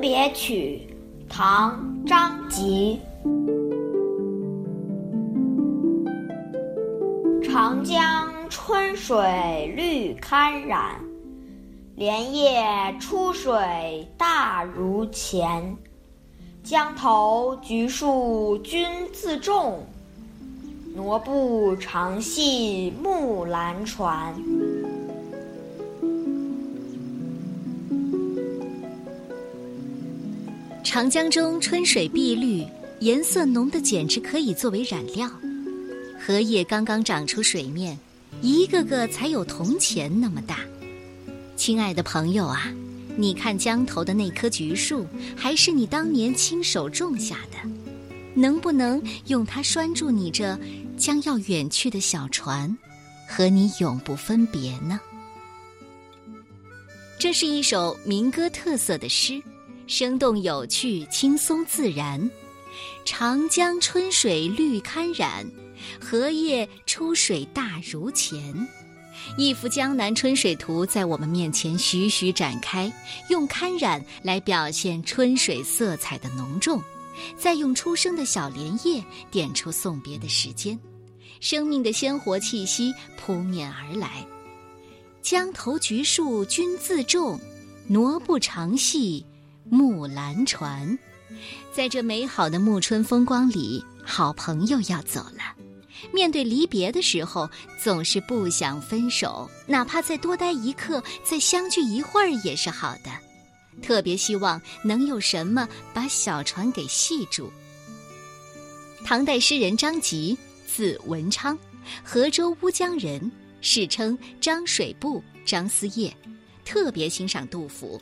别曲》唐·张籍。长江春水绿堪染，莲叶出水大如前。江头橘树君自种，挪步长系木兰船。长江中春水碧绿，颜色浓得简直可以作为染料。荷叶刚刚长出水面，一个个才有铜钱那么大。亲爱的朋友啊，你看江头的那棵橘树，还是你当年亲手种下的？能不能用它拴住你这将要远去的小船，和你永不分别呢？这是一首民歌特色的诗。生动有趣，轻松自然。长江春水绿堪染，荷叶出水大如前。一幅江南春水图在我们面前徐徐展开，用堪染来表现春水色彩的浓重，再用初生的小莲叶点出送别的时间，生命的鲜活气息扑面而来。江头橘树君自种，挪步长系。木兰船，在这美好的暮春风光里，好朋友要走了。面对离别的时候，总是不想分手，哪怕再多待一刻，再相聚一会儿也是好的。特别希望能有什么把小船给系住。唐代诗人张籍，字文昌，河州乌江人，世称张水部、张思业，特别欣赏杜甫。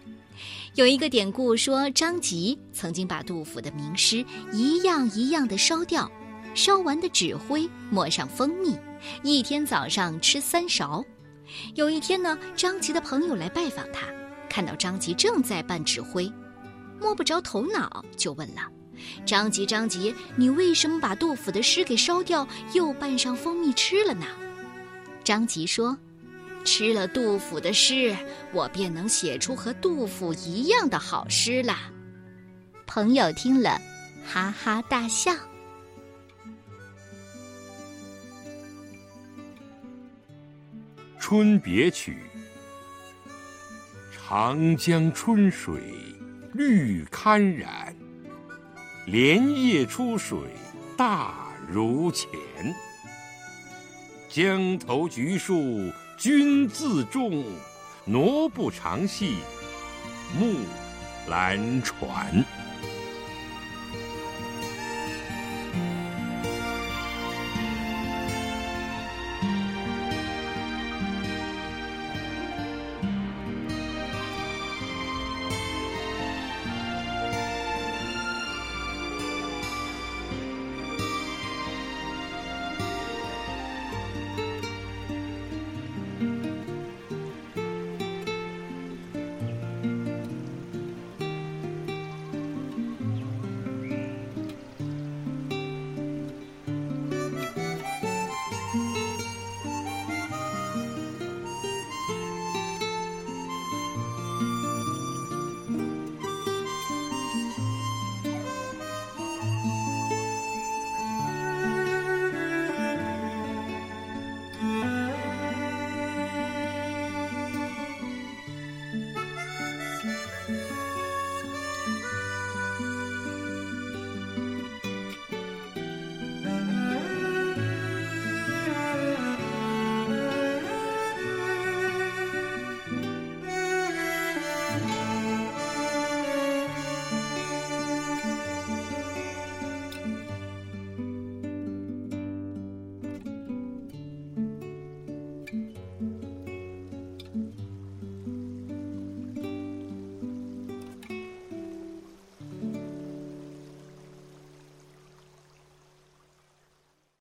有一个典故说，张籍曾经把杜甫的名诗一样一样的烧掉，烧完的纸灰抹上蜂蜜，一天早上吃三勺。有一天呢，张籍的朋友来拜访他，看到张籍正在拌纸灰，摸不着头脑，就问了：“张籍，张籍，你为什么把杜甫的诗给烧掉，又拌上蜂蜜吃了呢？”张籍说。吃了杜甫的诗，我便能写出和杜甫一样的好诗了。朋友听了，哈哈大笑。《春别曲》：长江春水绿堪染，莲叶出水大如前。江头橘树。君自重，挪步长系木兰船。